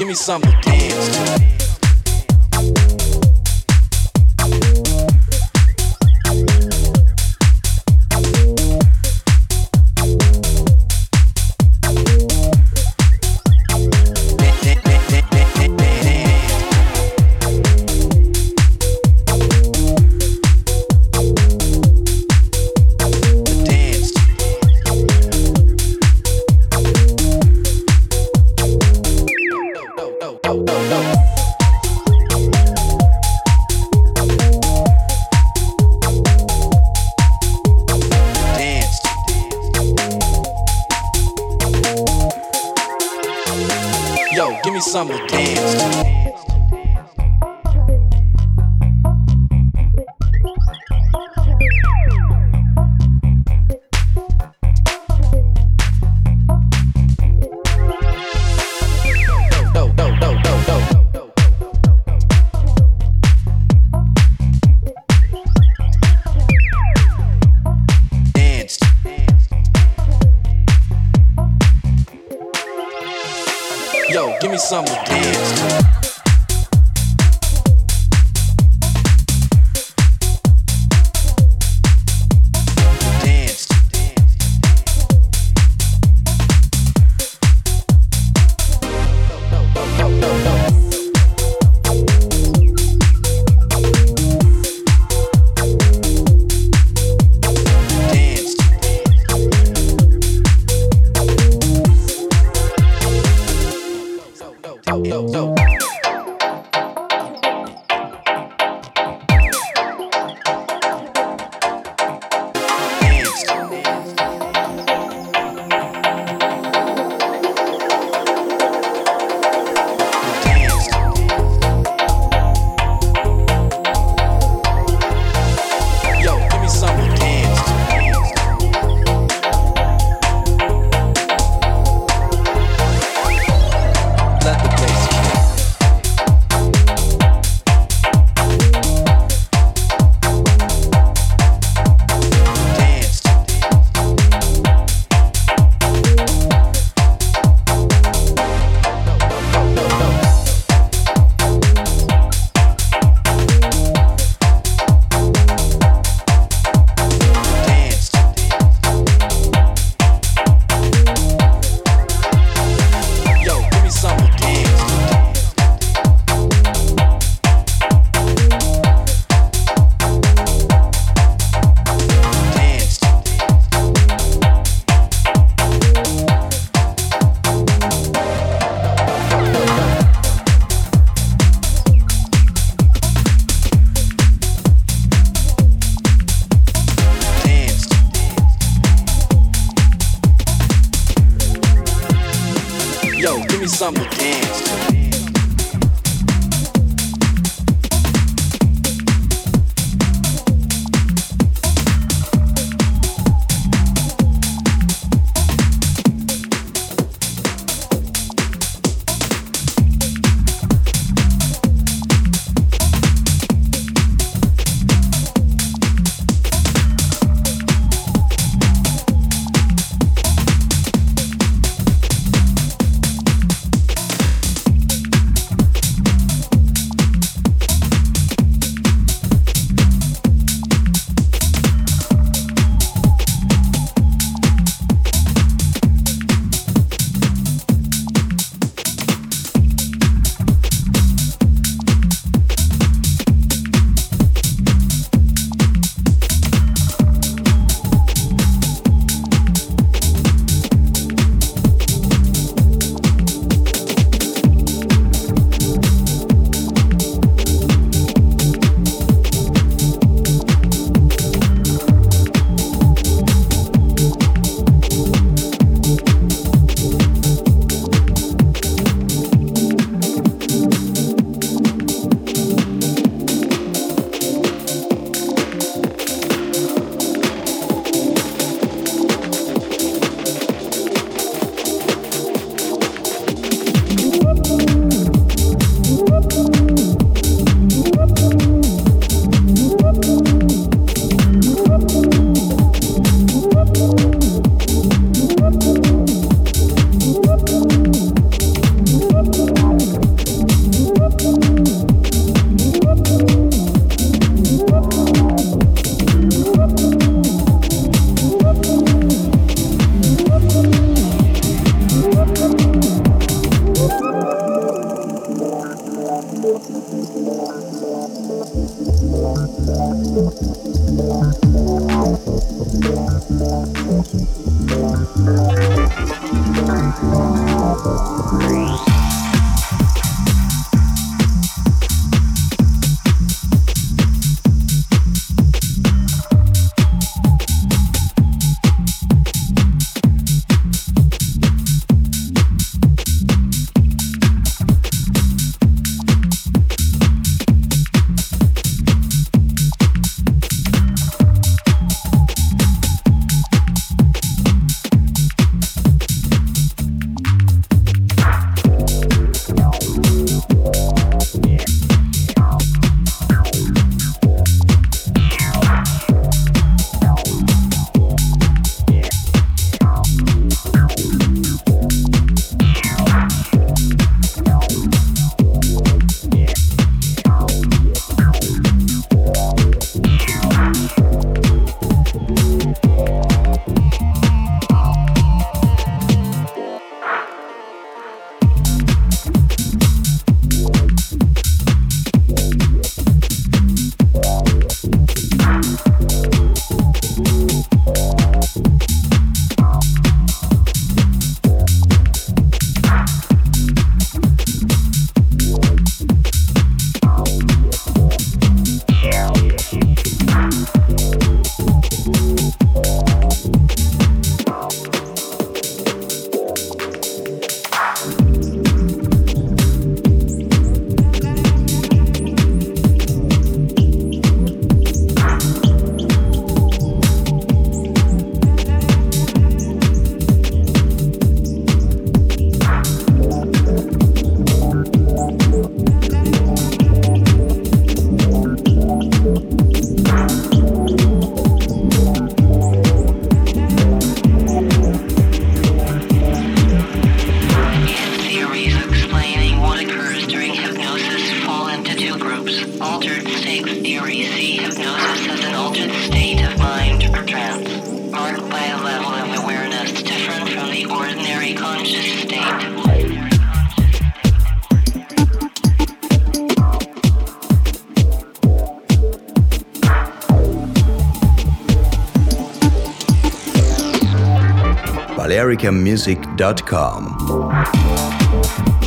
give me something to dance to. Altered state theory see hypnosis as an altered state of mind or trance, marked by a level of awareness different from the ordinary conscious state. BalearicaMusic.com.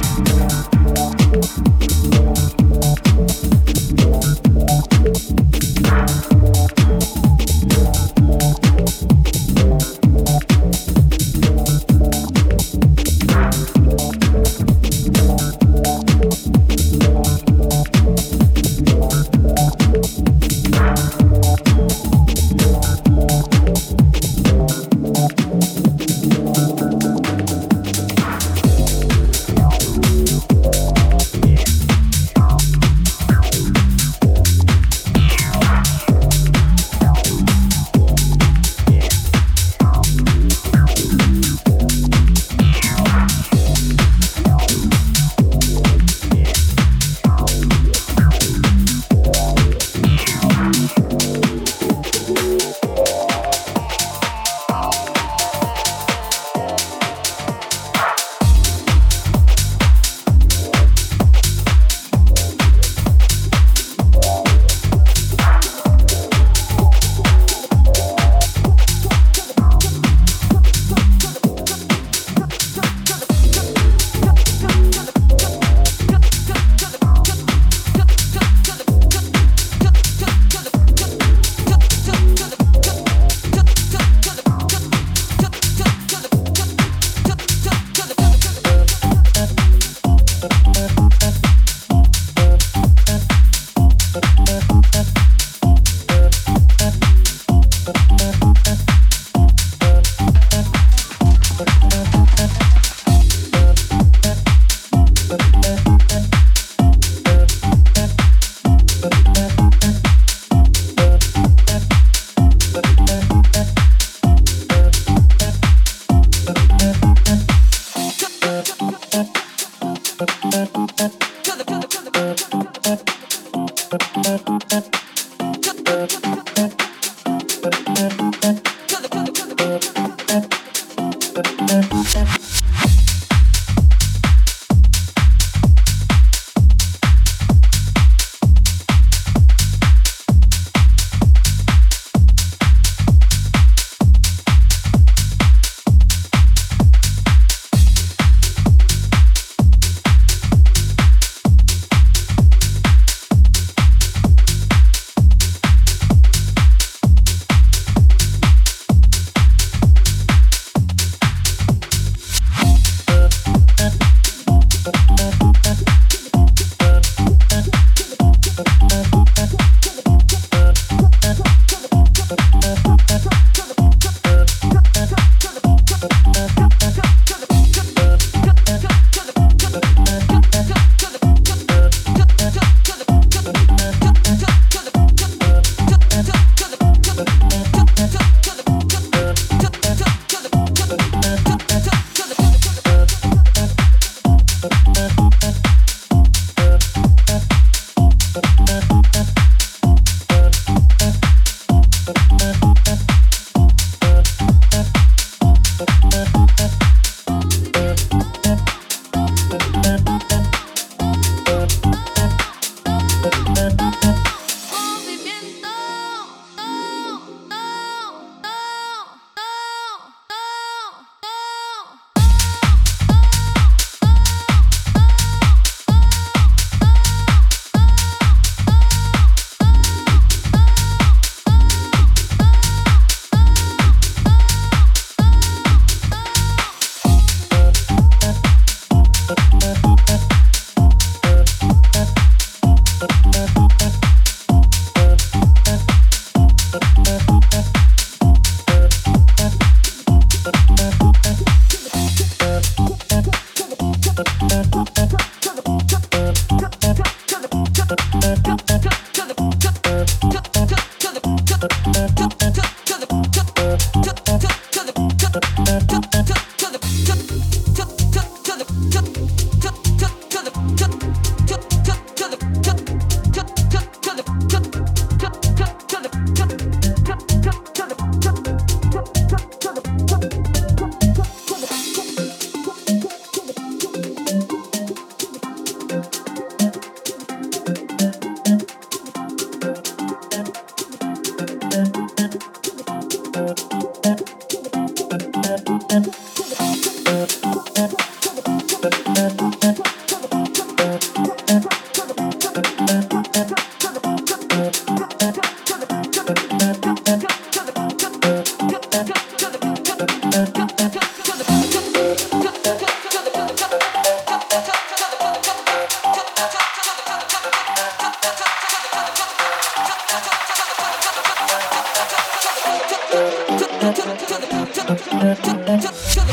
to the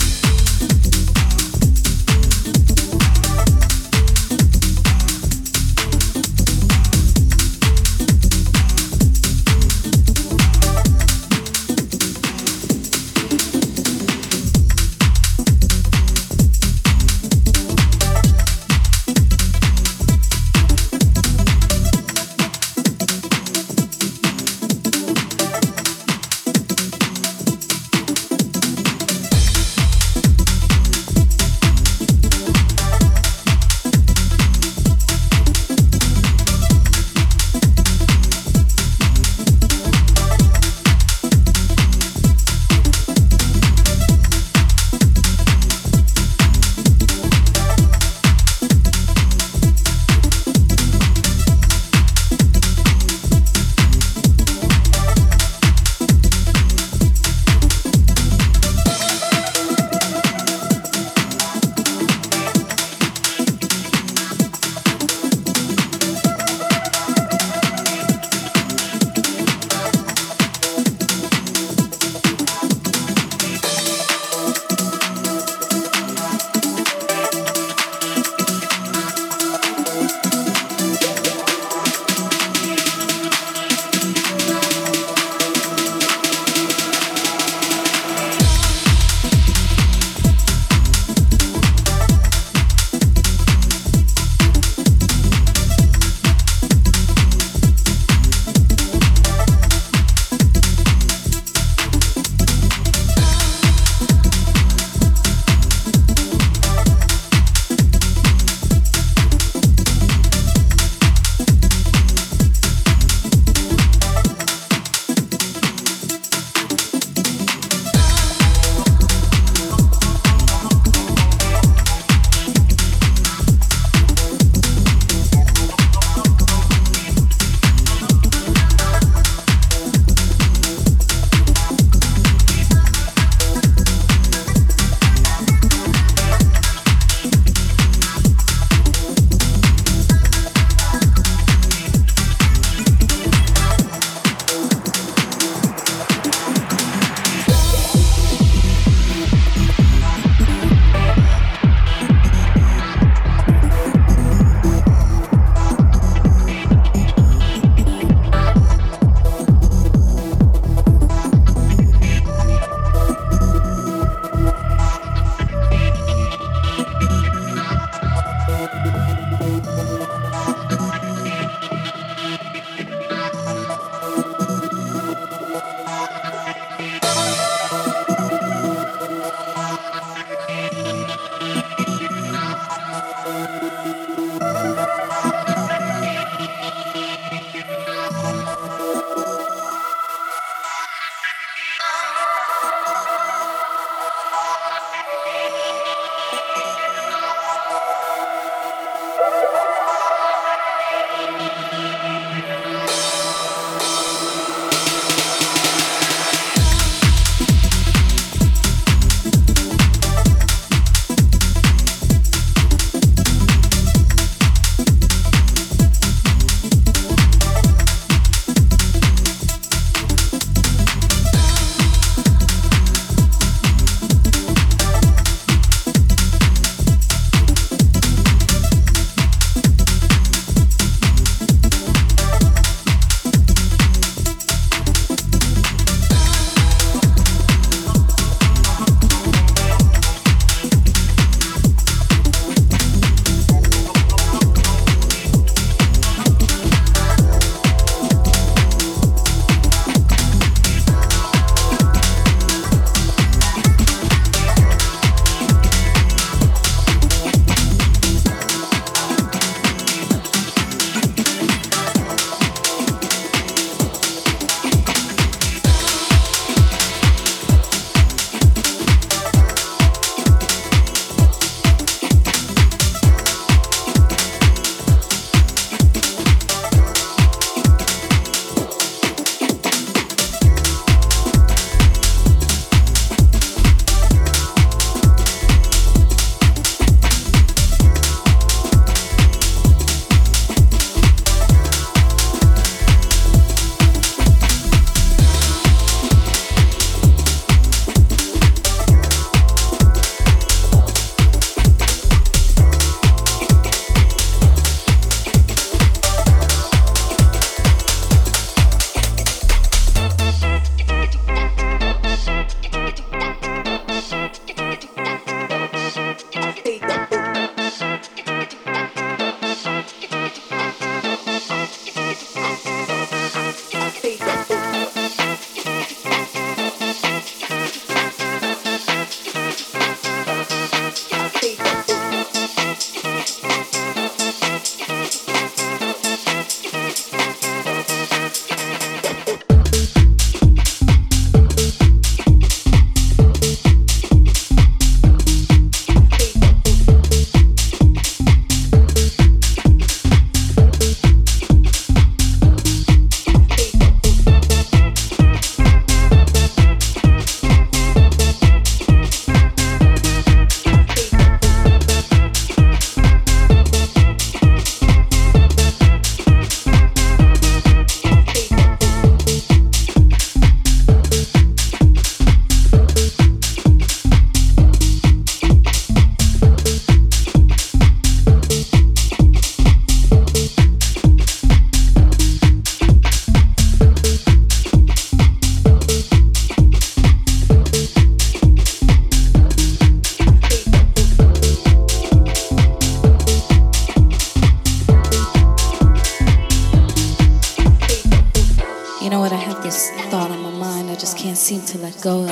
Seem to let go of.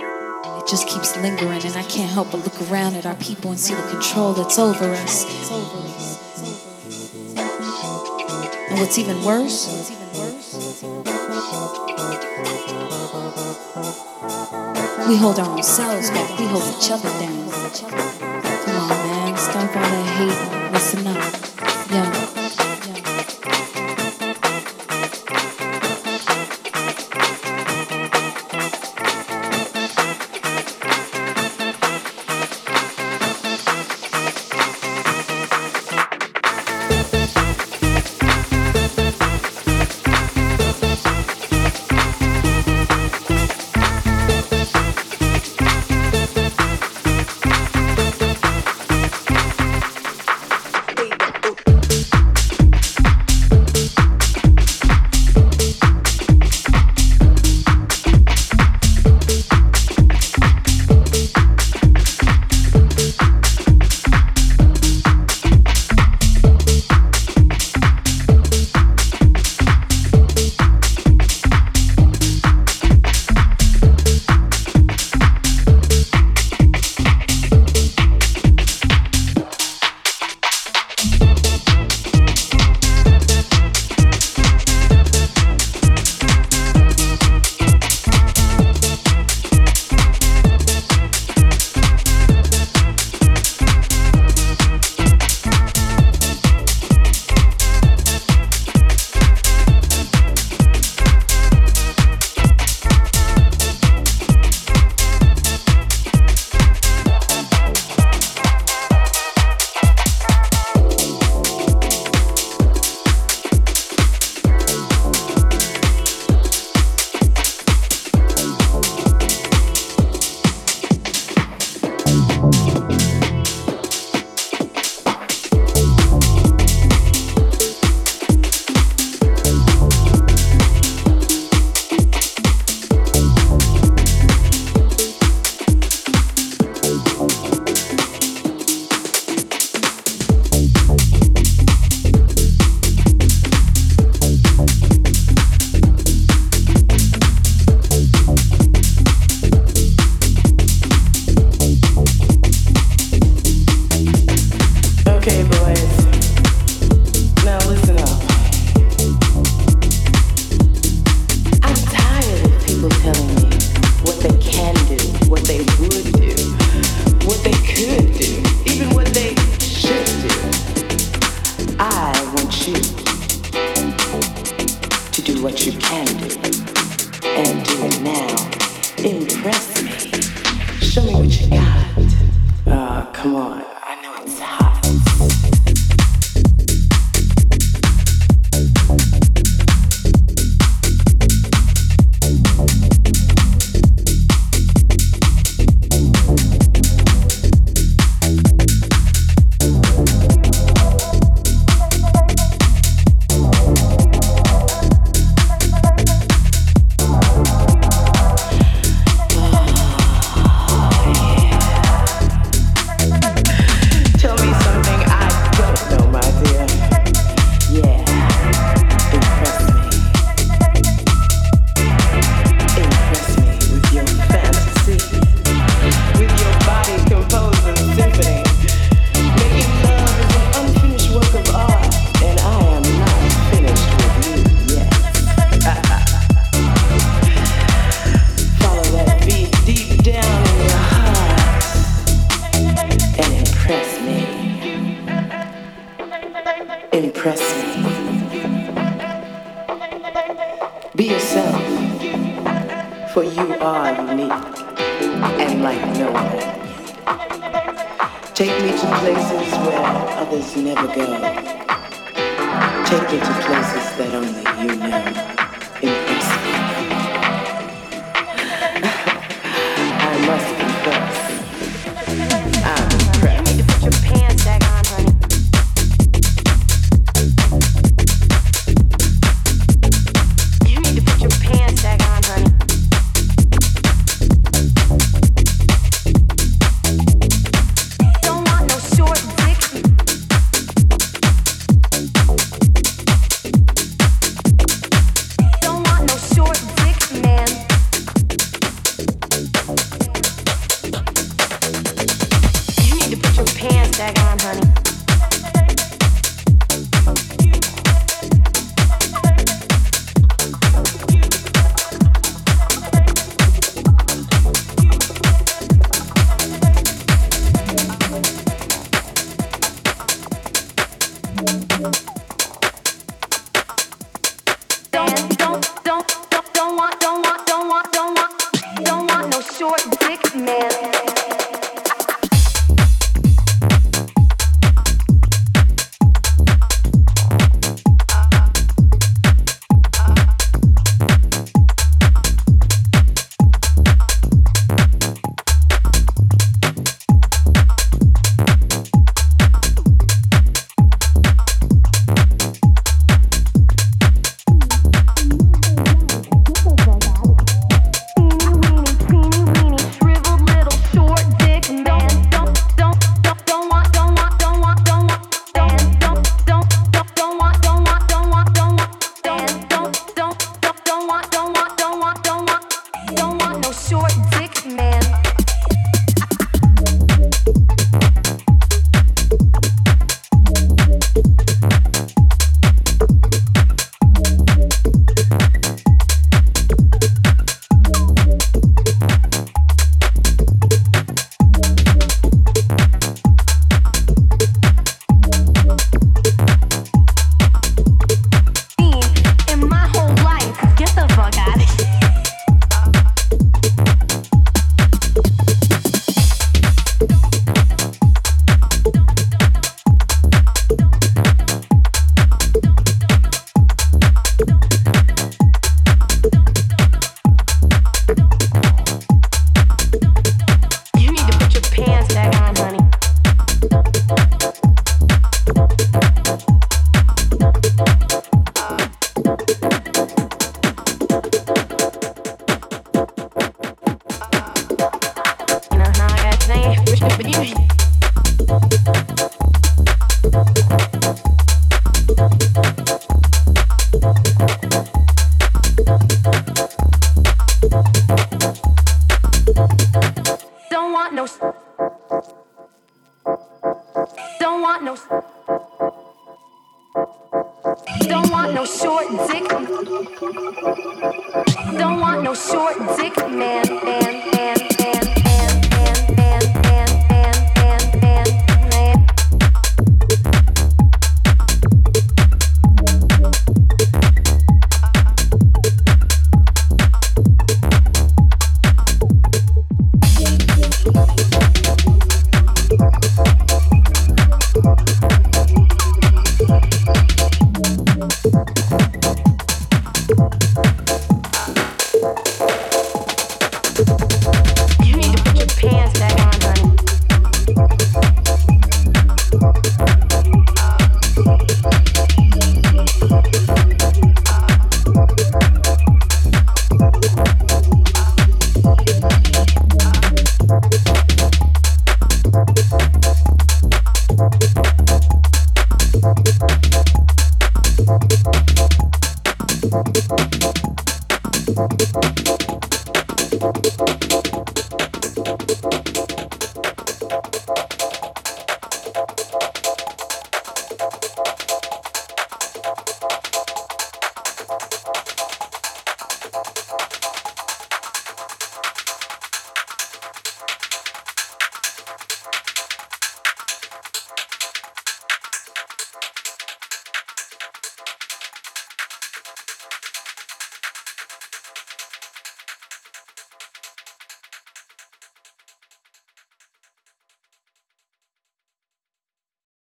It just keeps lingering, and I can't help but look around at our people and see the control that's over us. And what's even worse? We hold our own selves back, we hold each other down. Come on, man, stop all that hate.